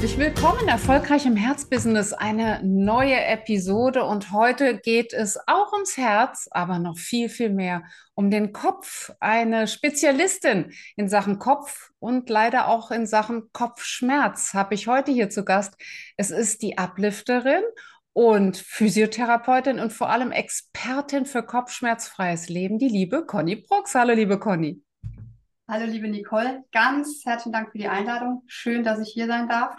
Herzlich willkommen, erfolgreich im Herzbusiness, eine neue Episode und heute geht es auch ums Herz, aber noch viel, viel mehr um den Kopf. Eine Spezialistin in Sachen Kopf und leider auch in Sachen Kopfschmerz habe ich heute hier zu Gast. Es ist die Uplifterin und Physiotherapeutin und vor allem Expertin für kopfschmerzfreies Leben, die liebe Conny Brooks. Hallo, liebe Conny. Hallo, liebe Nicole. Ganz herzlichen Dank für die Einladung. Schön, dass ich hier sein darf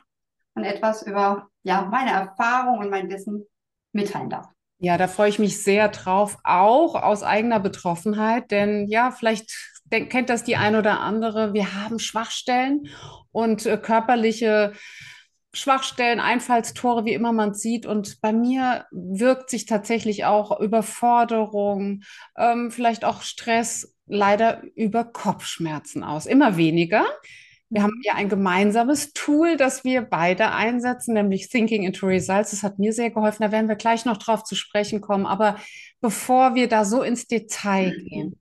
und etwas über ja, meine Erfahrung und mein Wissen mitteilen darf. Ja, da freue ich mich sehr drauf, auch aus eigener Betroffenheit, denn ja, vielleicht kennt das die ein oder andere. Wir haben Schwachstellen und äh, körperliche Schwachstellen, Einfallstore, wie immer man sieht. Und bei mir wirkt sich tatsächlich auch Überforderung, ähm, vielleicht auch Stress leider über Kopfschmerzen aus. Immer weniger. Wir haben ja ein gemeinsames Tool, das wir beide einsetzen, nämlich Thinking into Results. Das hat mir sehr geholfen. Da werden wir gleich noch drauf zu sprechen kommen. Aber bevor wir da so ins Detail gehen,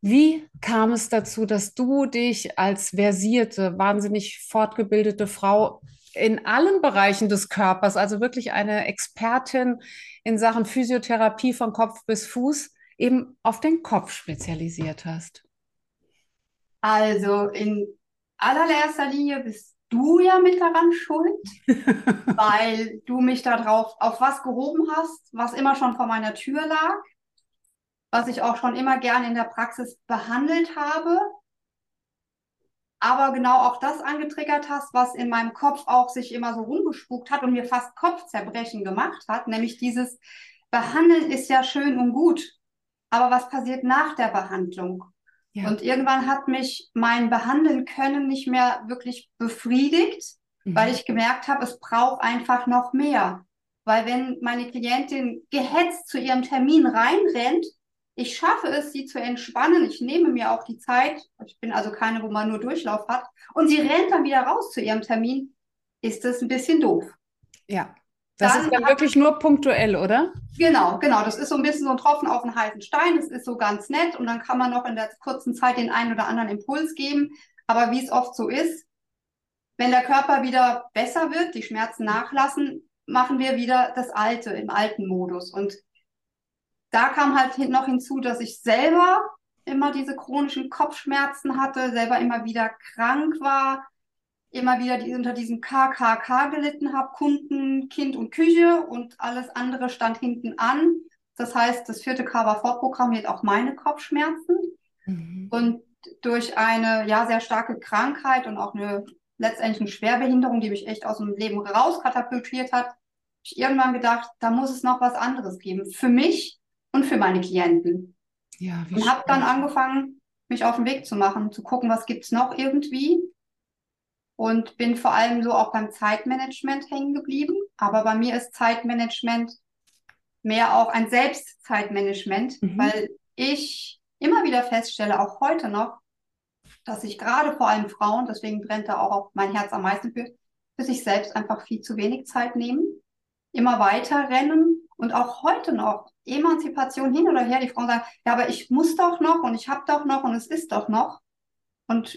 wie kam es dazu, dass du dich als versierte, wahnsinnig fortgebildete Frau in allen Bereichen des Körpers, also wirklich eine Expertin in Sachen Physiotherapie von Kopf bis Fuß, eben auf den Kopf spezialisiert hast? Also in allererster Linie bist du ja mit daran schuld, weil du mich darauf auf was gehoben hast, was immer schon vor meiner Tür lag, was ich auch schon immer gerne in der Praxis behandelt habe, aber genau auch das angetriggert hast, was in meinem Kopf auch sich immer so rumgespukt hat und mir fast Kopfzerbrechen gemacht hat, nämlich dieses Behandeln ist ja schön und gut, aber was passiert nach der Behandlung? Ja. Und irgendwann hat mich mein Behandeln können nicht mehr wirklich befriedigt, mhm. weil ich gemerkt habe, es braucht einfach noch mehr. Weil wenn meine Klientin gehetzt zu ihrem Termin reinrennt, ich schaffe es, sie zu entspannen. Ich nehme mir auch die Zeit. Ich bin also keine, wo man nur Durchlauf hat. Und sie rennt dann wieder raus zu ihrem Termin. Ist das ein bisschen doof? Ja. Das dann ist dann wirklich nur punktuell, oder? Genau, genau. Das ist so ein bisschen so ein Tropfen auf einen heißen Stein. Das ist so ganz nett und dann kann man noch in der kurzen Zeit den einen oder anderen Impuls geben. Aber wie es oft so ist, wenn der Körper wieder besser wird, die Schmerzen nachlassen, machen wir wieder das Alte im alten Modus. Und da kam halt noch hinzu, dass ich selber immer diese chronischen Kopfschmerzen hatte, selber immer wieder krank war, immer wieder die, unter diesem KKK gelitten habe, Kunden, Kind und Küche und alles andere stand hinten an. Das heißt, das vierte K war vorprogrammiert auch meine Kopfschmerzen. Mhm. Und durch eine ja sehr starke Krankheit und auch eine letztendlich eine Schwerbehinderung, die mich echt aus dem Leben rauskatapultiert hat, habe ich irgendwann gedacht, da muss es noch was anderes geben für mich und für meine Klienten. Ja, und habe dann angefangen, mich auf den Weg zu machen, zu gucken, was gibt's noch irgendwie und bin vor allem so auch beim Zeitmanagement hängen geblieben. Aber bei mir ist Zeitmanagement mehr auch ein Selbstzeitmanagement, mhm. weil ich immer wieder feststelle, auch heute noch, dass ich gerade vor allem Frauen, deswegen brennt da auch mein Herz am meisten für, für sich selbst einfach viel zu wenig Zeit nehmen, immer weiter rennen und auch heute noch Emanzipation hin oder her, die Frauen sagen, ja, aber ich muss doch noch und ich habe doch noch und es ist doch noch. Und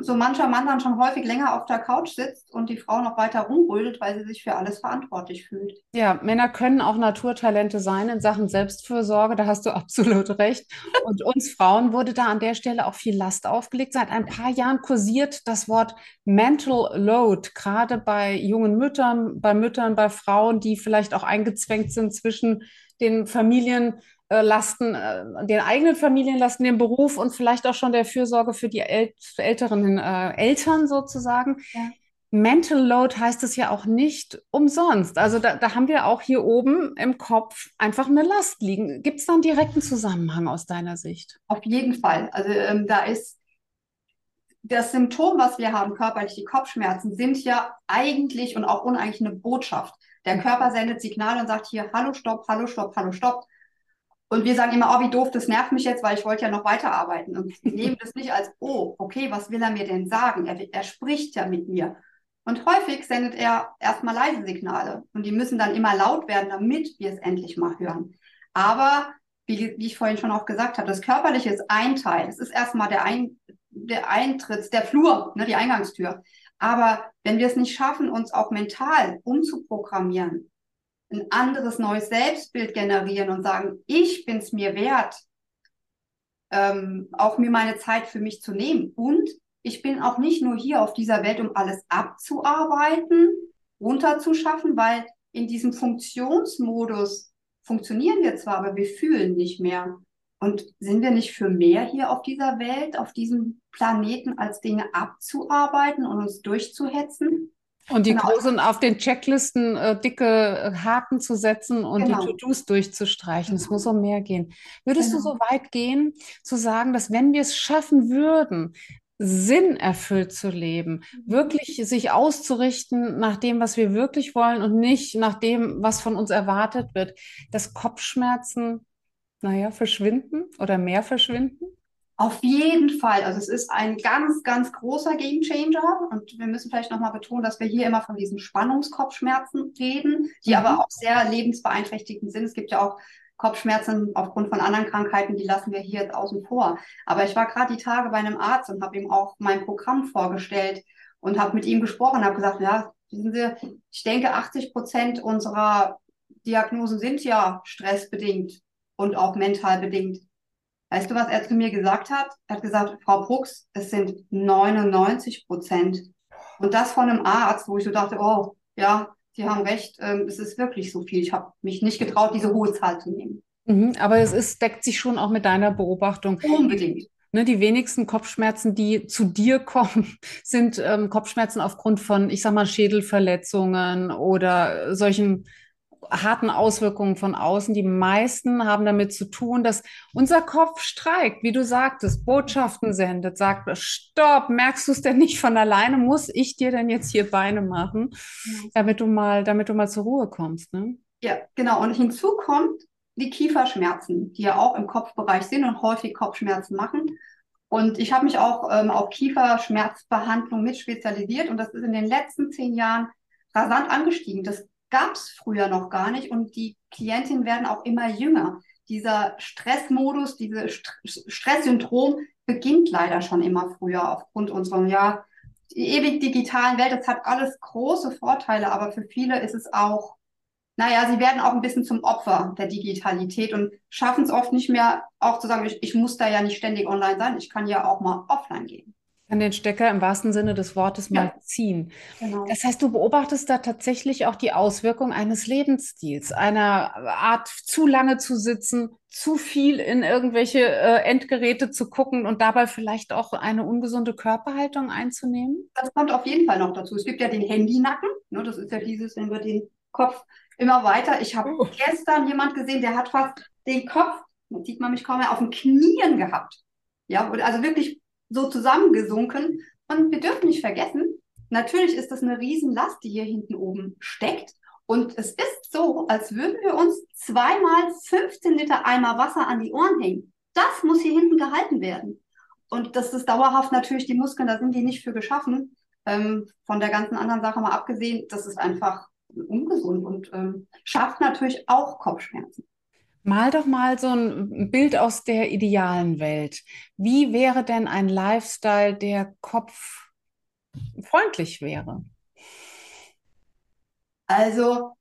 so mancher Mann dann schon häufig länger auf der Couch sitzt und die Frau noch weiter rumrödelt, weil sie sich für alles verantwortlich fühlt. Ja, Männer können auch Naturtalente sein in Sachen Selbstfürsorge, da hast du absolut recht. Und uns Frauen wurde da an der Stelle auch viel Last aufgelegt. Seit ein paar Jahren kursiert das Wort Mental Load, gerade bei jungen Müttern, bei Müttern, bei Frauen, die vielleicht auch eingezwängt sind zwischen den Familien Lasten, äh, den eigenen Familienlasten, den Beruf und vielleicht auch schon der Fürsorge für die äl älteren äh, Eltern sozusagen. Ja. Mental Load heißt es ja auch nicht umsonst. Also da, da haben wir auch hier oben im Kopf einfach eine Last liegen. Gibt es da einen direkten Zusammenhang aus deiner Sicht? Auf jeden Fall. Also ähm, da ist das Symptom, was wir haben, körperlich die Kopfschmerzen, sind ja eigentlich und auch uneigentlich eine Botschaft. Der Körper sendet Signale und sagt hier, hallo, stopp, hallo, stopp, hallo, stopp Und wir sagen immer, oh, wie doof, das nervt mich jetzt, weil ich wollte ja noch weiterarbeiten. Und nehmen das nicht als, oh, okay, was will er mir denn sagen? Er, er spricht ja mit mir. Und häufig sendet er erstmal leise Signale. Und die müssen dann immer laut werden, damit wir es endlich mal hören. Aber, wie, wie ich vorhin schon auch gesagt habe, das Körperliche ist ein Teil. Es ist erstmal der, ein, der Eintritt, der Flur, ne, die Eingangstür. Aber wenn wir es nicht schaffen, uns auch mental umzuprogrammieren, ein anderes neues Selbstbild generieren und sagen, ich bin es mir wert, ähm, auch mir meine Zeit für mich zu nehmen. Und ich bin auch nicht nur hier auf dieser Welt, um alles abzuarbeiten, runterzuschaffen, weil in diesem Funktionsmodus funktionieren wir zwar, aber wir fühlen nicht mehr. Und sind wir nicht für mehr hier auf dieser Welt, auf diesem Planeten, als Dinge abzuarbeiten und uns durchzuhetzen? Und die genau. großen auf den Checklisten äh, dicke äh, Haken zu setzen und genau. die To-Dos durchzustreichen. Es muss um mehr gehen. Würdest genau. du so weit gehen, zu sagen, dass wenn wir es schaffen würden, Sinn erfüllt zu leben, mhm. wirklich sich auszurichten nach dem, was wir wirklich wollen und nicht nach dem, was von uns erwartet wird, dass Kopfschmerzen, naja, verschwinden oder mehr verschwinden? Auf jeden Fall. Also es ist ein ganz, ganz großer Gamechanger. Und wir müssen vielleicht nochmal betonen, dass wir hier immer von diesen Spannungskopfschmerzen reden, die mhm. aber auch sehr lebensbeeinträchtigend sind. Es gibt ja auch Kopfschmerzen aufgrund von anderen Krankheiten, die lassen wir hier jetzt außen vor. Aber ich war gerade die Tage bei einem Arzt und habe ihm auch mein Programm vorgestellt und habe mit ihm gesprochen, habe gesagt, ja, wissen Sie, ich denke, 80 Prozent unserer Diagnosen sind ja stressbedingt und auch mental bedingt. Weißt du, was er zu mir gesagt hat? Er hat gesagt, Frau Brucks, es sind 99 Prozent. Und das von einem Arzt, wo ich so dachte, oh, ja, Sie haben recht, ähm, es ist wirklich so viel. Ich habe mich nicht getraut, diese hohe Zahl zu nehmen. Mhm, aber es ist, deckt sich schon auch mit deiner Beobachtung. Unbedingt. Ne, die wenigsten Kopfschmerzen, die zu dir kommen, sind ähm, Kopfschmerzen aufgrund von, ich sag mal, Schädelverletzungen oder solchen harten Auswirkungen von außen. Die meisten haben damit zu tun, dass unser Kopf streikt, wie du sagtest, Botschaften sendet, sagt, stopp, merkst du es denn nicht von alleine? Muss ich dir denn jetzt hier Beine machen, damit du mal, damit du mal zur Ruhe kommst, ne? Ja, genau. Und hinzu kommt die Kieferschmerzen, die ja auch im Kopfbereich sind und häufig Kopfschmerzen machen. Und ich habe mich auch ähm, auf Kieferschmerzbehandlung mit spezialisiert und das ist in den letzten zehn Jahren rasant angestiegen. Das gab es früher noch gar nicht und die Klientinnen werden auch immer jünger. Dieser Stressmodus, dieses St Stresssyndrom beginnt leider schon immer früher aufgrund unserer ja, ewig digitalen Welt. Das hat alles große Vorteile, aber für viele ist es auch, naja, sie werden auch ein bisschen zum Opfer der Digitalität und schaffen es oft nicht mehr, auch zu sagen, ich, ich muss da ja nicht ständig online sein, ich kann ja auch mal offline gehen kann den Stecker im wahrsten Sinne des Wortes ja. mal ziehen. Genau. Das heißt, du beobachtest da tatsächlich auch die Auswirkung eines Lebensstils, einer Art zu lange zu sitzen, zu viel in irgendwelche äh, Endgeräte zu gucken und dabei vielleicht auch eine ungesunde Körperhaltung einzunehmen? Das kommt auf jeden Fall noch dazu. Es gibt ja den Handynacken. Ne, das ist ja dieses, wenn wir den Kopf immer weiter. Ich habe oh. gestern jemand gesehen, der hat fast den Kopf, jetzt sieht man mich kaum mehr, auf den Knien gehabt. Ja, also wirklich so zusammengesunken. Und wir dürfen nicht vergessen, natürlich ist das eine Riesenlast, die hier hinten oben steckt. Und es ist so, als würden wir uns zweimal 15 Liter Eimer Wasser an die Ohren hängen. Das muss hier hinten gehalten werden. Und das ist dauerhaft natürlich die Muskeln, da sind die nicht für geschaffen. Ähm, von der ganzen anderen Sache mal abgesehen, das ist einfach ungesund und ähm, schafft natürlich auch Kopfschmerzen. Mal doch mal so ein Bild aus der idealen Welt. Wie wäre denn ein Lifestyle, der kopffreundlich wäre? Also,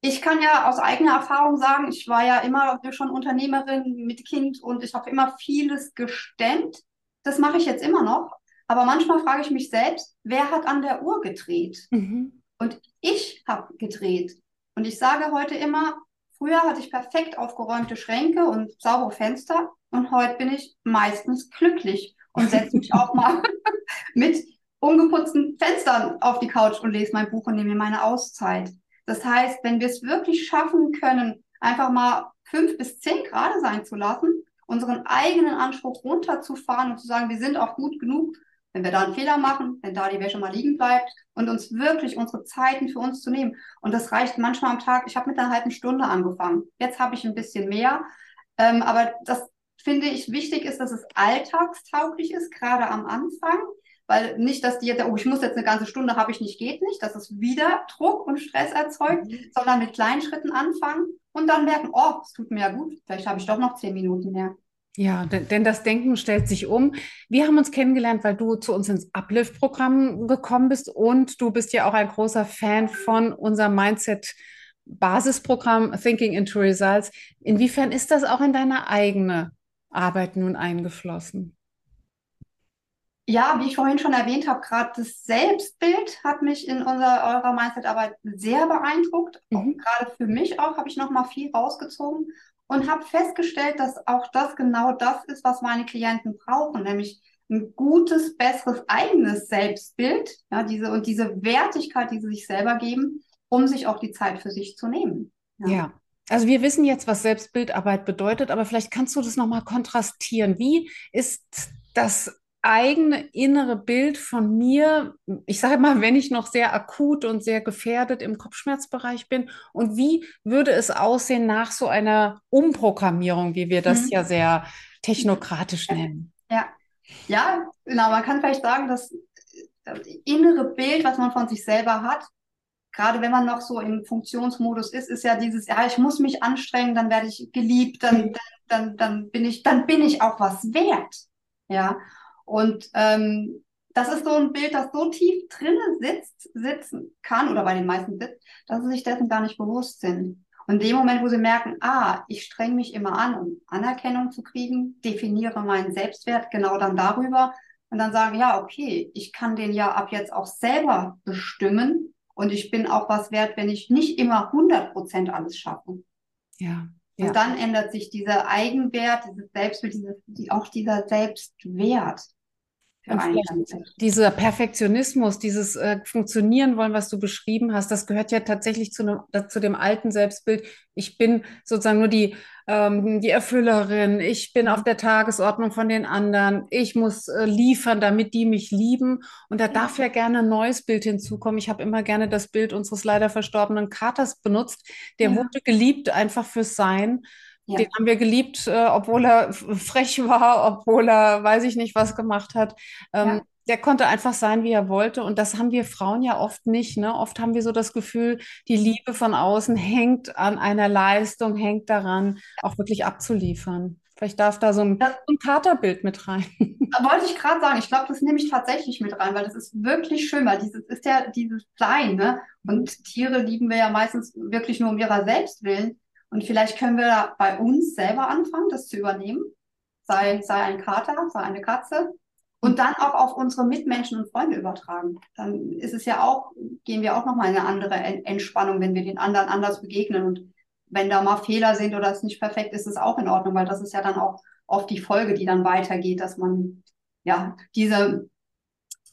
ich kann ja aus eigener Erfahrung sagen, ich war ja immer schon Unternehmerin mit Kind und ich habe immer vieles gestemmt. Das mache ich jetzt immer noch. Aber manchmal frage ich mich selbst, wer hat an der Uhr gedreht? Mhm. Und ich habe gedreht. Und ich sage heute immer, Früher hatte ich perfekt aufgeräumte Schränke und saubere Fenster und heute bin ich meistens glücklich und setze mich auch mal mit ungeputzten Fenstern auf die Couch und lese mein Buch und nehme mir meine Auszeit. Das heißt, wenn wir es wirklich schaffen können, einfach mal fünf bis zehn Grad sein zu lassen, unseren eigenen Anspruch runterzufahren und zu sagen, wir sind auch gut genug, wenn wir da einen Fehler machen, wenn da die Wäsche mal liegen bleibt und uns wirklich unsere Zeiten für uns zu nehmen. Und das reicht manchmal am Tag. Ich habe mit einer halben Stunde angefangen. Jetzt habe ich ein bisschen mehr. Ähm, aber das finde ich wichtig ist, dass es alltagstauglich ist, gerade am Anfang. Weil nicht, dass die jetzt, oh, ich muss jetzt eine ganze Stunde, habe ich nicht, geht nicht, dass es wieder Druck und Stress erzeugt, mhm. sondern mit kleinen Schritten anfangen und dann merken, oh, es tut mir ja gut, vielleicht habe ich doch noch zehn Minuten mehr. Ja, denn das Denken stellt sich um. Wir haben uns kennengelernt, weil du zu uns ins Uplift-Programm gekommen bist und du bist ja auch ein großer Fan von unserem Mindset-Basisprogramm Thinking into Results. Inwiefern ist das auch in deine eigene Arbeit nun eingeflossen? Ja, wie ich vorhin schon erwähnt habe, gerade das Selbstbild hat mich in unserer eurer Mindset-Arbeit sehr beeindruckt. Mhm. Gerade für mich auch habe ich noch mal viel rausgezogen und habe festgestellt, dass auch das genau das ist, was meine Klienten brauchen, nämlich ein gutes, besseres eigenes Selbstbild, ja, diese und diese Wertigkeit, die sie sich selber geben, um sich auch die Zeit für sich zu nehmen. Ja. ja. Also wir wissen jetzt, was Selbstbildarbeit bedeutet, aber vielleicht kannst du das nochmal kontrastieren. Wie ist das eigene innere Bild von mir, ich sage mal, wenn ich noch sehr akut und sehr gefährdet im Kopfschmerzbereich bin, und wie würde es aussehen nach so einer Umprogrammierung, wie wir das mhm. ja sehr technokratisch nennen? Ja, ja, genau. Man kann vielleicht sagen, dass das innere Bild, was man von sich selber hat, gerade wenn man noch so im Funktionsmodus ist, ist ja dieses, ja, ich muss mich anstrengen, dann werde ich geliebt, dann, dann, dann, dann bin ich, dann bin ich auch was wert. Ja. Und ähm, das ist so ein Bild, das so tief drinnen sitzt, sitzen kann oder bei den meisten sitzt, dass sie sich dessen gar nicht bewusst sind. Und in dem Moment, wo sie merken, ah, ich streng mich immer an, um Anerkennung zu kriegen, definiere meinen Selbstwert genau dann darüber und dann sagen, ja, okay, ich kann den ja ab jetzt auch selber bestimmen und ich bin auch was wert, wenn ich nicht immer 100 Prozent alles schaffe. Ja. Und ja. dann ändert sich dieser Eigenwert, dieses Selbstbild, dieses, die, auch dieser Selbstwert. Dieser Perfektionismus, dieses äh, Funktionieren wollen, was du beschrieben hast, das gehört ja tatsächlich zu, ne, zu dem alten Selbstbild. Ich bin sozusagen nur die, ähm, die Erfüllerin, ich bin auf der Tagesordnung von den anderen, ich muss äh, liefern, damit die mich lieben. Und da darf ja gerne ein neues Bild hinzukommen. Ich habe immer gerne das Bild unseres leider verstorbenen Katers benutzt. Der ja. wurde geliebt einfach fürs Sein. Ja. Den haben wir geliebt, äh, obwohl er frech war, obwohl er weiß ich nicht was gemacht hat. Ähm, ja. Der konnte einfach sein, wie er wollte. Und das haben wir Frauen ja oft nicht. Ne? Oft haben wir so das Gefühl, die Liebe von außen hängt an einer Leistung, hängt daran, auch wirklich abzuliefern. Vielleicht darf da so ein, das, ein Katerbild mit rein. Wollte ich gerade sagen, ich glaube, das nehme ich tatsächlich mit rein, weil das ist wirklich schön, weil dieses ist ja dieses Sein, ne? Und Tiere lieben wir ja meistens wirklich nur um ihrer selbst willen. Und vielleicht können wir bei uns selber anfangen, das zu übernehmen. Sei, sei ein Kater, sei eine Katze. Und dann auch auf unsere Mitmenschen und Freunde übertragen. Dann ist es ja auch, gehen wir auch nochmal in eine andere Entspannung, wenn wir den anderen anders begegnen. Und wenn da mal Fehler sind oder es nicht perfekt ist, ist es auch in Ordnung, weil das ist ja dann auch oft die Folge, die dann weitergeht, dass man ja diese,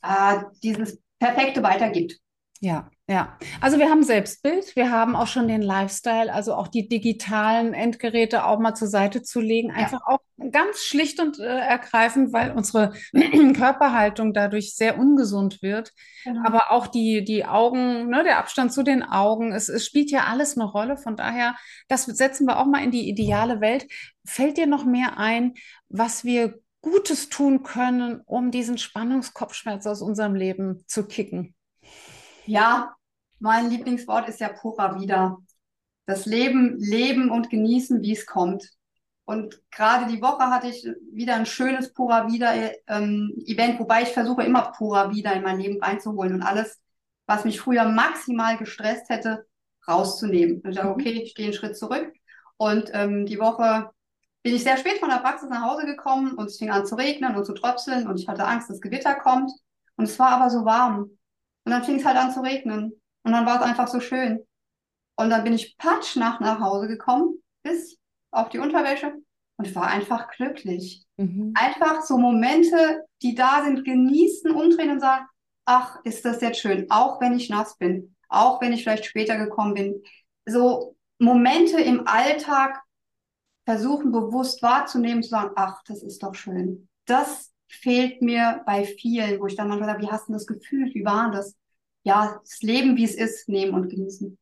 äh, dieses Perfekte weitergibt. Ja, ja. Also wir haben Selbstbild, wir haben auch schon den Lifestyle, also auch die digitalen Endgeräte auch mal zur Seite zu legen. Einfach ja. auch ganz schlicht und äh, ergreifend, weil unsere Körperhaltung dadurch sehr ungesund wird. Genau. Aber auch die, die Augen, ne, der Abstand zu den Augen, es, es spielt ja alles eine Rolle. Von daher, das setzen wir auch mal in die ideale Welt. Fällt dir noch mehr ein, was wir Gutes tun können, um diesen Spannungskopfschmerz aus unserem Leben zu kicken? Ja, mein Lieblingswort ist ja purer Wieder. Das Leben leben und genießen, wie es kommt. Und gerade die Woche hatte ich wieder ein schönes purer Wieder ähm, Event, wobei ich versuche immer purer Wieder in mein Leben reinzuholen und alles, was mich früher maximal gestresst hätte, rauszunehmen. Ich dachte, mhm. okay, ich gehe einen Schritt zurück. Und ähm, die Woche bin ich sehr spät von der Praxis nach Hause gekommen und es fing an zu regnen und zu tröpfeln und ich hatte Angst, dass Gewitter kommt. Und es war aber so warm. Und dann fing es halt an zu regnen. Und dann war es einfach so schön. Und dann bin ich patschnach nach Hause gekommen, bis auf die Unterwäsche und war einfach glücklich. Mhm. Einfach so Momente, die da sind, genießen, umdrehen und sagen, ach, ist das jetzt schön, auch wenn ich nass bin, auch wenn ich vielleicht später gekommen bin. So Momente im Alltag versuchen bewusst wahrzunehmen, zu sagen, ach, das ist doch schön. Das fehlt mir bei vielen, wo ich dann manchmal sage, wie hast du das gefühlt? Wie war das? Ja, das Leben, wie es ist, nehmen und genießen.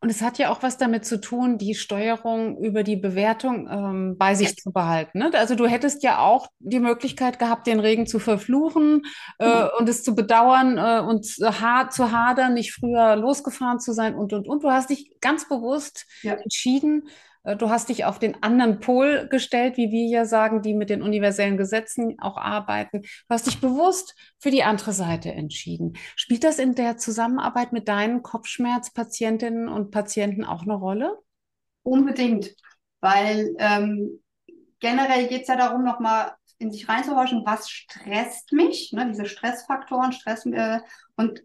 Und es hat ja auch was damit zu tun, die Steuerung über die Bewertung ähm, bei sich zu behalten. Ne? Also du hättest ja auch die Möglichkeit gehabt, den Regen zu verfluchen äh, ja. und es zu bedauern äh, und ha zu hadern, nicht früher losgefahren zu sein und, und, und. Du hast dich ganz bewusst ja. entschieden, du hast dich auf den anderen Pol gestellt, wie wir ja sagen, die mit den universellen Gesetzen auch arbeiten. Du hast dich bewusst für die andere Seite entschieden. Spielt das in der Zusammenarbeit mit deinen Kopfschmerzpatientinnen und Patienten auch eine Rolle? Unbedingt, weil ähm, generell geht es ja darum, nochmal in sich reinzuhorchen, was stresst mich, ne, diese Stressfaktoren, Stress äh, und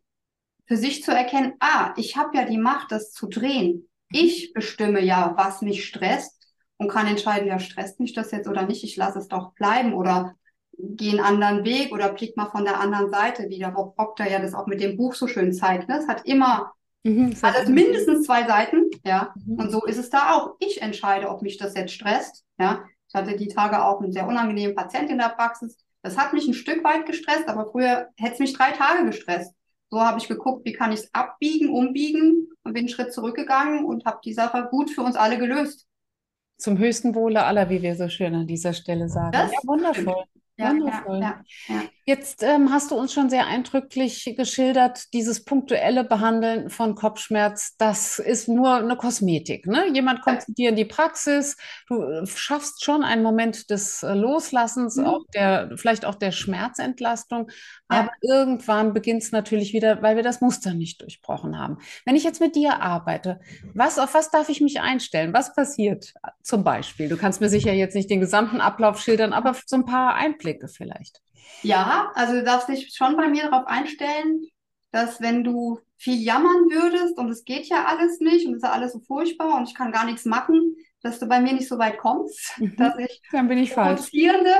für sich zu erkennen, ah, ich habe ja die Macht, das zu drehen. Ich bestimme ja, was mich stresst und kann entscheiden, ja, stresst mich das jetzt oder nicht, ich lasse es doch bleiben oder gehe einen anderen Weg oder blick mal von der anderen Seite wieder, wo Proctor ja das auch mit dem Buch so schön zeigt. Ne? Es hat immer mhm, hat es mindestens zwei Seiten, ja. Mhm. Und so ist es da auch. Ich entscheide, ob mich das jetzt stresst, ja. Ich hatte die Tage auch einen sehr unangenehmen Patient in der Praxis. Das hat mich ein Stück weit gestresst, aber früher hätte es mich drei Tage gestresst. So habe ich geguckt, wie kann ich es abbiegen, umbiegen und bin einen Schritt zurückgegangen und habe die Sache gut für uns alle gelöst. Zum höchsten Wohle aller, wie wir so schön an dieser Stelle sagen. Das ja, wundervoll. Ja, Wundervoll. Ja, ja, Jetzt ähm, hast du uns schon sehr eindrücklich geschildert, dieses punktuelle Behandeln von Kopfschmerz, das ist nur eine Kosmetik. Ne? Jemand kommt zu dir in die Praxis, du äh, schaffst schon einen Moment des äh, Loslassens, mhm. auch der, vielleicht auch der Schmerzentlastung, aber irgendwann beginnt es natürlich wieder, weil wir das Muster nicht durchbrochen haben. Wenn ich jetzt mit dir arbeite, was, auf was darf ich mich einstellen? Was passiert zum Beispiel? Du kannst mir sicher jetzt nicht den gesamten Ablauf schildern, aber so ein paar Einblicke Einblicke vielleicht. Ja, also du darfst dich schon bei mir darauf einstellen, dass wenn du viel jammern würdest und es geht ja alles nicht und es ist ja alles so furchtbar und ich kann gar nichts machen, dass du bei mir nicht so weit kommst, mhm. dass ich dann bin ich falsch.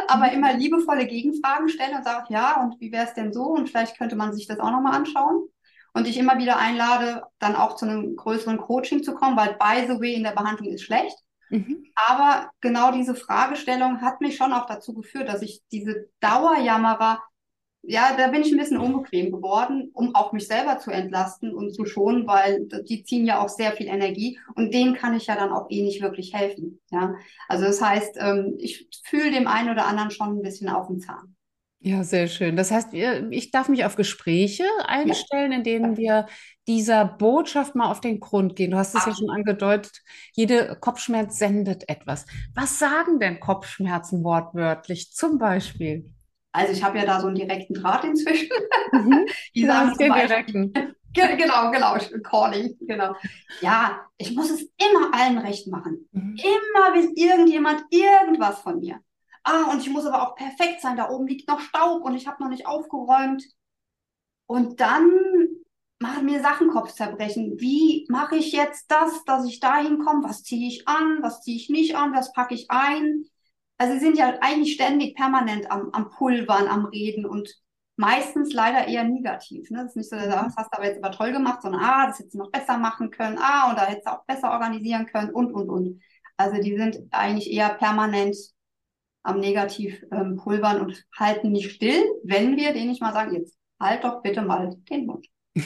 aber mhm. immer liebevolle Gegenfragen stelle und sage, ja, und wie wäre es denn so? Und vielleicht könnte man sich das auch nochmal anschauen. Und dich immer wieder einlade, dann auch zu einem größeren Coaching zu kommen, weil by the way in der Behandlung ist schlecht. Mhm. Aber genau diese Fragestellung hat mich schon auch dazu geführt, dass ich diese Dauerjammerer, ja, da bin ich ein bisschen unbequem geworden, um auch mich selber zu entlasten und zu schonen, weil die ziehen ja auch sehr viel Energie und denen kann ich ja dann auch eh nicht wirklich helfen. Ja, also das heißt, ähm, ich fühle dem einen oder anderen schon ein bisschen auf den Zahn. Ja, sehr schön. Das heißt, ich darf mich auf Gespräche einstellen, in denen wir dieser Botschaft mal auf den Grund gehen. Du hast es ja schon angedeutet, jede Kopfschmerz sendet etwas. Was sagen denn Kopfschmerzen wortwörtlich zum Beispiel? Also ich habe ja da so einen direkten Draht inzwischen. Mhm. Die sagen den direkten. Genau, genau, Calling, genau. Ja, ich muss es immer allen recht machen. Mhm. Immer will irgendjemand irgendwas von mir. Ah, und ich muss aber auch perfekt sein. Da oben liegt noch Staub und ich habe noch nicht aufgeräumt. Und dann machen mir Sachen Kopfzerbrechen. Wie mache ich jetzt das, dass ich dahin komme? Was ziehe ich an? Was ziehe ich nicht an? Was packe ich ein? Also sie sind ja eigentlich ständig permanent am, am Pulvern, am Reden und meistens leider eher negativ. Ne? Das ist nicht so, dass das hast du aber jetzt aber toll gemacht, sondern ah, das hättest du noch besser machen können, ah, und da hättest du auch besser organisieren können und, und, und. Also die sind eigentlich eher permanent am Negativ ähm, pulvern und halten nicht still, wenn wir denen nicht mal sagen, jetzt halt doch bitte mal den Mund.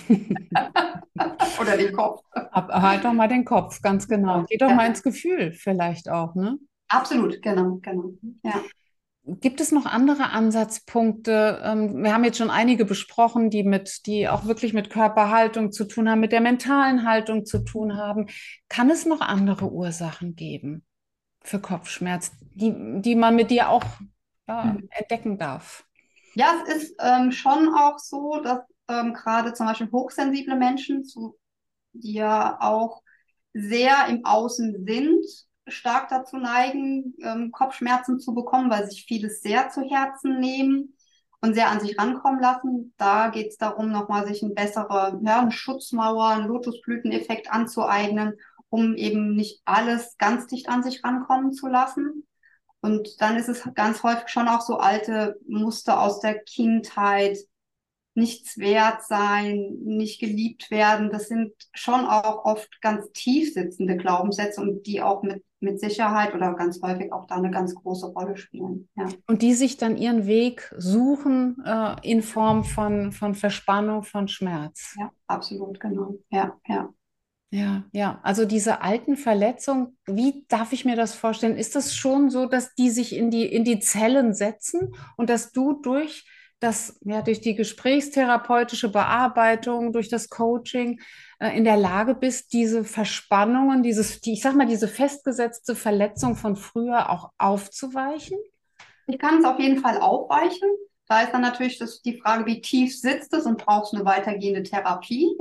Oder den Kopf. halt doch mal den Kopf, ganz genau. Geh doch mal ins Gefühl vielleicht auch, ne? Absolut, genau, genau. Ja. Gibt es noch andere Ansatzpunkte? Ähm, wir haben jetzt schon einige besprochen, die mit, die auch wirklich mit Körperhaltung zu tun haben, mit der mentalen Haltung zu tun haben. Kann es noch andere Ursachen geben? für Kopfschmerz, die, die man mit dir auch ja, mhm. entdecken darf? Ja, es ist ähm, schon auch so, dass ähm, gerade zum Beispiel hochsensible Menschen, zu, die ja auch sehr im Außen sind, stark dazu neigen, ähm, Kopfschmerzen zu bekommen, weil sich vieles sehr zu Herzen nehmen und sehr an sich rankommen lassen. Da geht es darum, nochmal sich ein bessere ja, eine Schutzmauer, einen Lotusblüteneffekt anzueignen um eben nicht alles ganz dicht an sich rankommen zu lassen. Und dann ist es ganz häufig schon auch so alte Muster aus der Kindheit, nichts wert sein, nicht geliebt werden. Das sind schon auch oft ganz tief sitzende Glaubenssätze und die auch mit mit Sicherheit oder ganz häufig auch da eine ganz große Rolle spielen. Ja. Und die sich dann ihren Weg suchen äh, in Form von, von Verspannung, von Schmerz. Ja, absolut, genau. Ja, ja. Ja, ja, also diese alten Verletzungen, wie darf ich mir das vorstellen? Ist das schon so, dass die sich in die, in die Zellen setzen und dass du durch das, ja, durch die gesprächstherapeutische Bearbeitung, durch das Coaching in der Lage bist, diese Verspannungen, dieses, die, ich sag mal, diese festgesetzte Verletzung von früher auch aufzuweichen? Ich kann es auf jeden Fall aufweichen. Da ist dann natürlich das, die Frage, wie tief sitzt es und brauchst du eine weitergehende Therapie?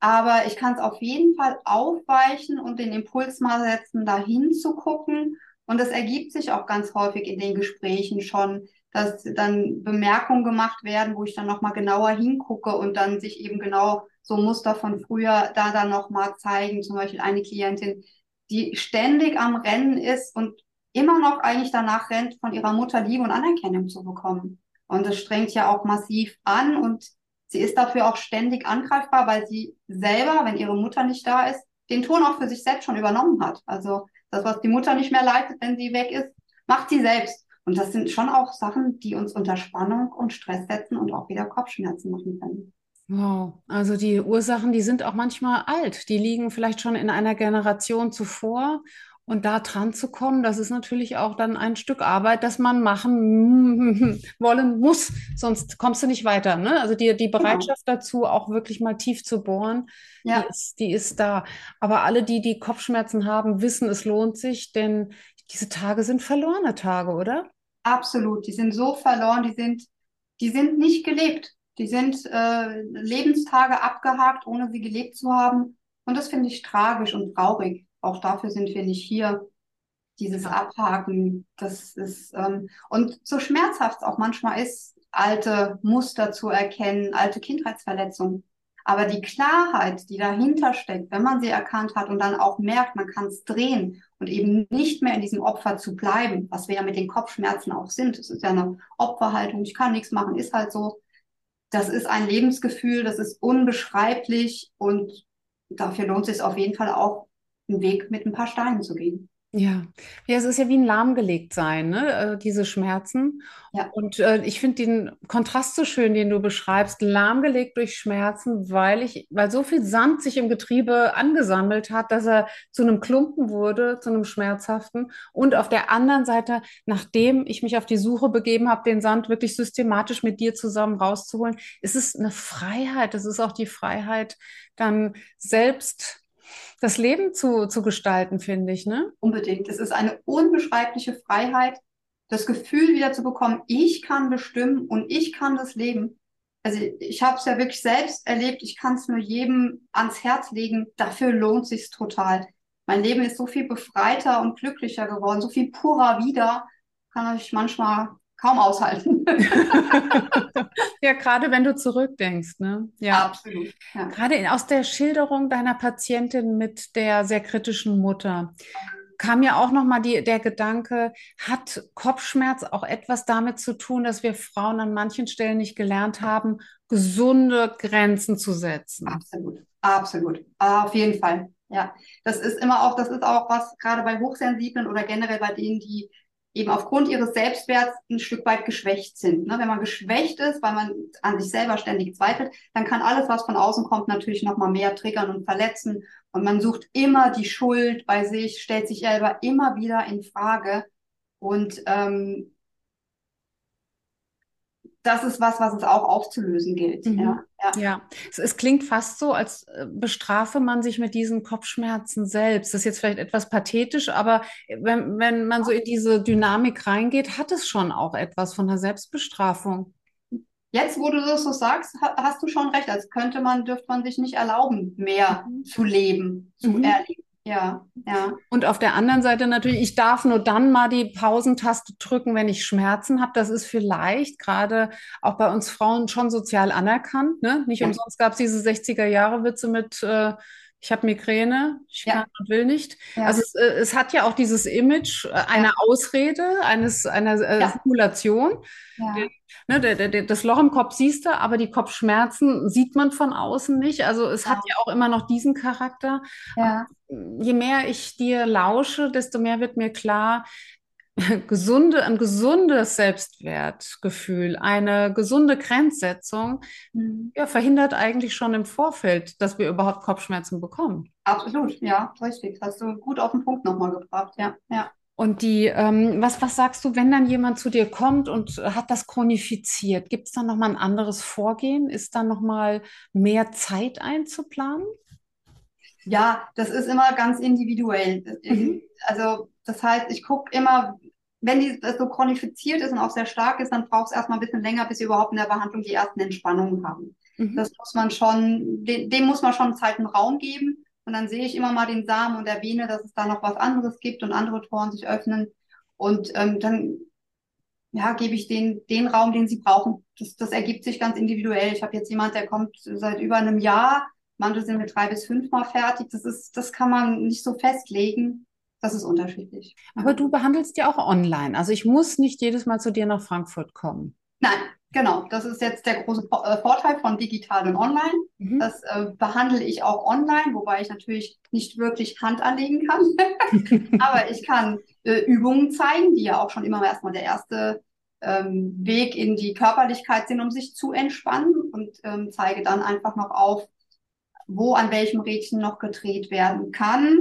Aber ich kann es auf jeden Fall aufweichen und den Impuls mal setzen, da hinzugucken. Und es ergibt sich auch ganz häufig in den Gesprächen schon, dass dann Bemerkungen gemacht werden, wo ich dann nochmal genauer hingucke und dann sich eben genau so Muster von früher da dann nochmal zeigen. Zum Beispiel eine Klientin, die ständig am Rennen ist und immer noch eigentlich danach rennt, von ihrer Mutter Liebe und Anerkennung zu bekommen. Und das strengt ja auch massiv an und Sie ist dafür auch ständig angreifbar, weil sie selber, wenn ihre Mutter nicht da ist, den Ton auch für sich selbst schon übernommen hat. Also das, was die Mutter nicht mehr leitet, wenn sie weg ist, macht sie selbst. Und das sind schon auch Sachen, die uns unter Spannung und Stress setzen und auch wieder Kopfschmerzen machen können. Wow, also die Ursachen, die sind auch manchmal alt. Die liegen vielleicht schon in einer Generation zuvor und da dran zu kommen, das ist natürlich auch dann ein Stück Arbeit, das man machen wollen muss, sonst kommst du nicht weiter. Ne? Also die, die genau. Bereitschaft genau. dazu, auch wirklich mal tief zu bohren, ja. die, ist, die ist da. Aber alle, die die Kopfschmerzen haben, wissen, es lohnt sich, denn diese Tage sind verlorene Tage, oder? Absolut, die sind so verloren, die sind, die sind nicht gelebt. Die sind äh, Lebenstage abgehakt, ohne sie gelebt zu haben. Und das finde ich tragisch und traurig auch dafür sind wir nicht hier. Dieses Abhaken, das ist, ähm, und so schmerzhaft es auch manchmal ist, alte Muster zu erkennen, alte Kindheitsverletzungen. Aber die Klarheit, die dahinter steckt, wenn man sie erkannt hat und dann auch merkt, man kann es drehen und eben nicht mehr in diesem Opfer zu bleiben, was wir ja mit den Kopfschmerzen auch sind. Es ist ja eine Opferhaltung, ich kann nichts machen, ist halt so. Das ist ein Lebensgefühl, das ist unbeschreiblich und dafür lohnt es sich auf jeden Fall auch, einen Weg mit ein paar Steinen zu gehen. Ja, ja, es ist ja wie ein lahmgelegt sein, ne? Äh, diese Schmerzen. Ja. Und äh, ich finde den Kontrast so schön, den du beschreibst, lahmgelegt durch Schmerzen, weil ich, weil so viel Sand sich im Getriebe angesammelt hat, dass er zu einem Klumpen wurde, zu einem schmerzhaften. Und auf der anderen Seite, nachdem ich mich auf die Suche begeben habe, den Sand wirklich systematisch mit dir zusammen rauszuholen, ist es eine Freiheit. Es ist auch die Freiheit, dann selbst das Leben zu, zu gestalten, finde ich, ne? Unbedingt. Es ist eine unbeschreibliche Freiheit, das Gefühl wieder zu bekommen, ich kann bestimmen und ich kann das Leben. Also ich habe es ja wirklich selbst erlebt, ich kann es nur jedem ans Herz legen, dafür lohnt sich total. Mein Leben ist so viel befreiter und glücklicher geworden, so viel purer wieder, kann ich manchmal kaum aushalten. ja, gerade wenn du zurückdenkst, ne? Ja, absolut. Ja. Gerade aus der Schilderung deiner Patientin mit der sehr kritischen Mutter kam ja auch noch mal die, der Gedanke, hat Kopfschmerz auch etwas damit zu tun, dass wir Frauen an manchen Stellen nicht gelernt haben, gesunde Grenzen zu setzen? Absolut, absolut, auf jeden Fall. Ja, das ist immer auch, das ist auch was gerade bei Hochsensiblen oder generell bei denen, die eben aufgrund ihres Selbstwerts ein Stück weit geschwächt sind. Ne? Wenn man geschwächt ist, weil man an sich selber ständig zweifelt, dann kann alles, was von außen kommt, natürlich nochmal mehr triggern und verletzen. Und man sucht immer die Schuld bei sich, stellt sich selber immer wieder in Frage. Und ähm, das ist was, was es auch aufzulösen gilt. Mhm. Ja, ja. ja. Es, es, klingt fast so, als äh, bestrafe man sich mit diesen Kopfschmerzen selbst. Das ist jetzt vielleicht etwas pathetisch, aber wenn, wenn man so in diese Dynamik reingeht, hat es schon auch etwas von der Selbstbestrafung. Jetzt, wo du das so sagst, hast du schon recht. Als könnte man, dürfte man sich nicht erlauben, mehr mhm. zu leben, zu mhm. erleben. Ja, ja. Und auf der anderen Seite natürlich, ich darf nur dann mal die Pausentaste drücken, wenn ich Schmerzen habe. Das ist vielleicht gerade auch bei uns Frauen schon sozial anerkannt. Ne? Nicht ja. umsonst gab es diese 60er Jahre Witze mit, äh, ich habe Migräne, ich Ja. kann und will nicht. Ja. Also es, äh, es hat ja auch dieses Image äh, einer Ausrede, eines, einer äh, Ja. Simulation. Ne, der, der, das Loch im Kopf siehst du, aber die Kopfschmerzen sieht man von außen nicht. Also es hat ja auch immer noch diesen Charakter. Je mehr ich dir lausche, desto mehr wird mir klar, gesunde, ein gesundes Selbstwertgefühl, eine gesunde Grenzsetzung, Mhm. ja, verhindert eigentlich schon im Vorfeld, dass wir überhaupt Kopfschmerzen bekommen. Absolut, ja, richtig. Hast du gut auf den Punkt nochmal gebracht, ja, ja. Und die, ähm, was, was sagst du, wenn dann jemand zu dir kommt und hat das chronifiziert? Gibt es dann nochmal ein anderes Vorgehen? Ist dann nochmal mehr Zeit einzuplanen? Ja, das ist immer ganz individuell. Mhm. Also, das heißt, ich gucke immer, wenn die das so chronifiziert ist und auch sehr stark ist, dann braucht es erstmal ein bisschen länger, bis sie überhaupt in der Behandlung die ersten Entspannungen haben. Mhm. Das muss man schon, dem, dem muss man schon Zeit und Raum geben. Und dann sehe ich immer mal den Samen und erwähne, dass es da noch was anderes gibt und andere Toren sich öffnen. Und ähm, dann ja, gebe ich denen den Raum, den sie brauchen. Das, das ergibt sich ganz individuell. Ich habe jetzt jemand, der kommt seit über einem Jahr. Manche sind mit drei bis fünf Mal fertig. Das ist, das kann man nicht so festlegen. Das ist unterschiedlich. Aber du behandelst ja auch online. Also ich muss nicht jedes Mal zu dir nach Frankfurt kommen. Nein, genau. Das ist jetzt der große äh, Vorteil von digital und online. Mhm. Das äh, behandle ich auch online, wobei ich natürlich nicht wirklich Hand anlegen kann. Aber ich kann äh, Übungen zeigen, die ja auch schon immer erstmal der erste ähm, Weg in die Körperlichkeit sind, um sich zu entspannen und ähm, zeige dann einfach noch auf, wo an welchem Rädchen noch gedreht werden kann.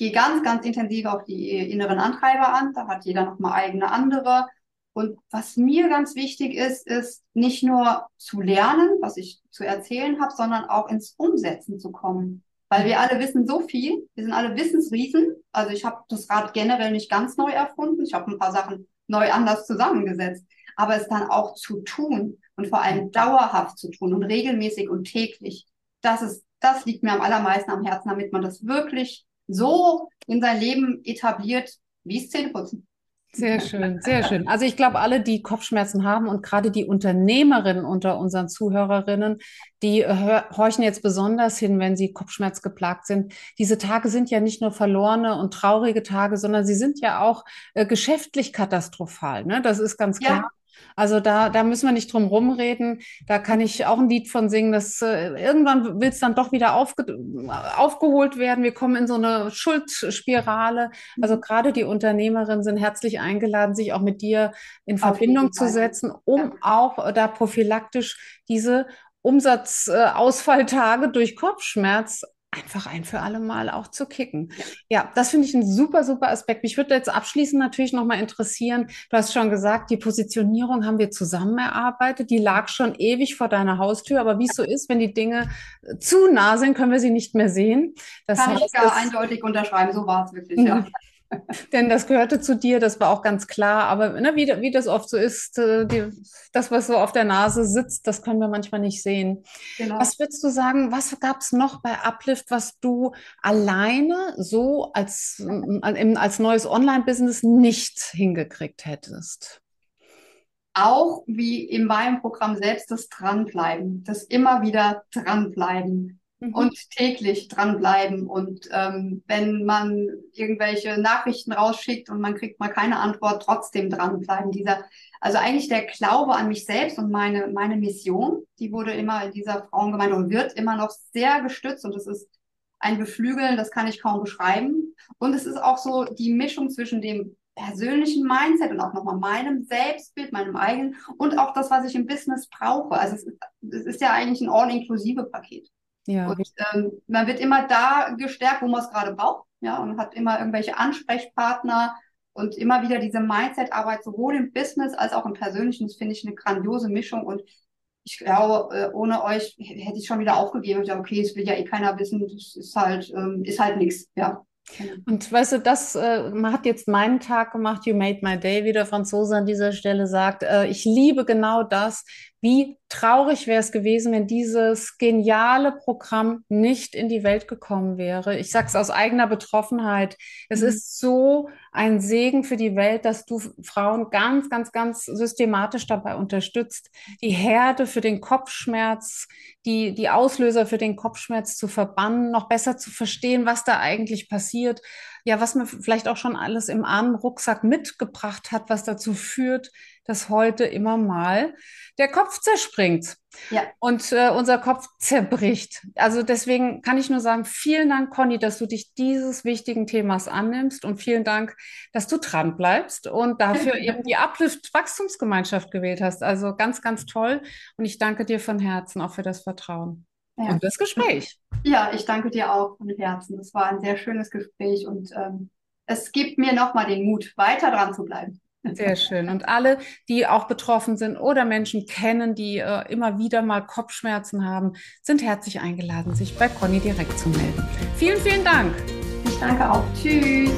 Gehe ganz, ganz intensiv auf die inneren Antreiber an. Da hat jeder nochmal eigene andere. Und was mir ganz wichtig ist, ist nicht nur zu lernen, was ich zu erzählen habe, sondern auch ins Umsetzen zu kommen. Weil wir alle wissen so viel, wir sind alle Wissensriesen. Also ich habe das Rad generell nicht ganz neu erfunden. Ich habe ein paar Sachen neu anders zusammengesetzt. Aber es dann auch zu tun und vor allem dauerhaft zu tun und regelmäßig und täglich, das ist, das liegt mir am allermeisten am Herzen, damit man das wirklich so in sein Leben etabliert, wie es Zähneputzen. Sehr schön, sehr schön. Also ich glaube, alle, die Kopfschmerzen haben und gerade die Unternehmerinnen unter unseren Zuhörerinnen, die äh, horchen jetzt besonders hin, wenn sie kopfschmerzgeplagt sind. Diese Tage sind ja nicht nur verlorene und traurige Tage, sondern sie sind ja auch äh, geschäftlich katastrophal. Ne? Das ist ganz Ja. Also da, da müssen wir nicht drum rumreden. Da kann ich auch ein Lied von singen, dass äh, irgendwann will es dann doch wieder aufge aufgeholt werden. Wir kommen in so eine Schuldspirale. Also Mhm. gerade die Unternehmerinnen sind herzlich eingeladen, sich auch mit dir in Verbindung zu setzen, um auch äh, da prophylaktisch diese Umsatzausfalltage durch Kopfschmerz einfach ein für alle Mal auch zu kicken. Ja, das finde ich ein super, super Aspekt. Mich würde jetzt abschließend natürlich nochmal interessieren, du hast schon gesagt, die Positionierung haben wir zusammen erarbeitet, die lag schon ewig vor deiner Haustür, aber wie es so ist, wenn die Dinge äh, zu nah sind, können wir sie nicht mehr sehen. Das Kann ich heißt, gar das- eindeutig unterschreiben, so war es wirklich, ja. denn das gehörte zu dir, das war auch ganz klar. Aber ne, wie, wie das oft so ist, äh, die, das, was so auf der Nase sitzt, das können wir manchmal nicht sehen. Genau. Was würdest du sagen, was gab es noch bei Uplift, was du alleine so als, im- als neues Online-Business nicht hingekriegt hättest? Auch wie in meinem Programm selbst das Dranbleiben, das immer wieder Dranbleiben Mhm. und täglich dranbleiben. Und ähm, wenn man irgendwelche Nachrichten rausschickt und man kriegt mal keine Antwort, trotzdem dranbleiben. Dieser, also eigentlich der Glaube an mich selbst und meine, meine Mission, die wurde immer in dieser Frauengemeinde und wird immer noch sehr gestützt und es ist ein Beflügeln, das kann ich kaum beschreiben. Und es ist auch so die Mischung zwischen dem persönlichen Mindset und auch nochmal meinem Selbstbild, meinem eigenen und auch das, was ich im Business brauche. Also es ist, es ist ja eigentlich ein all-inklusive Paket. Ja, Und ähm, man wird immer da gestärkt, wo man es gerade braucht, ja, und hat immer irgendwelche Ansprechpartner und immer wieder diese Mindset-Arbeit, sowohl im Business als auch im Persönlichen. Das finde ich eine grandiose Mischung und ich glaube, äh, ohne euch hätte ich schon wieder aufgegeben und gesagt, okay, es will ja eh keiner wissen, das ist halt, ähm, ist halt nichts, ja. Und weißt du, das äh, man hat jetzt meinen Tag gemacht, you made my day, wie der Franzose an dieser Stelle sagt. Äh, ich liebe genau das, wie traurig wäre es gewesen, wenn dieses geniale Programm nicht in die Welt gekommen wäre. Ich sage es aus eigener Betroffenheit. Es mhm. ist so ein Segen für die Welt, dass du Frauen ganz, ganz, ganz systematisch dabei unterstützt, die Herde für den Kopfschmerz, die, die Auslöser für den Kopfschmerz zu verbannen, noch besser zu verstehen, was da eigentlich passiert. Ja, was man vielleicht auch schon alles im armen Rucksack mitgebracht hat, was dazu führt, dass heute immer mal der Kopf zerspringt ja. und äh, unser Kopf zerbricht. Also deswegen kann ich nur sagen, vielen Dank, Conny, dass du dich dieses wichtigen Themas annimmst und vielen Dank, dass du dran bleibst und dafür eben die Uplift Wachstumsgemeinschaft gewählt hast. Also ganz, ganz toll und ich danke dir von Herzen auch für das Vertrauen. Ja. Und das Gespräch. Ja, ich danke dir auch von Herzen. Das war ein sehr schönes Gespräch und ähm, es gibt mir nochmal den Mut, weiter dran zu bleiben. Sehr schön. Und alle, die auch betroffen sind oder Menschen kennen, die äh, immer wieder mal Kopfschmerzen haben, sind herzlich eingeladen, sich bei Conny direkt zu melden. Vielen, vielen Dank. Ich danke auch. Tschüss.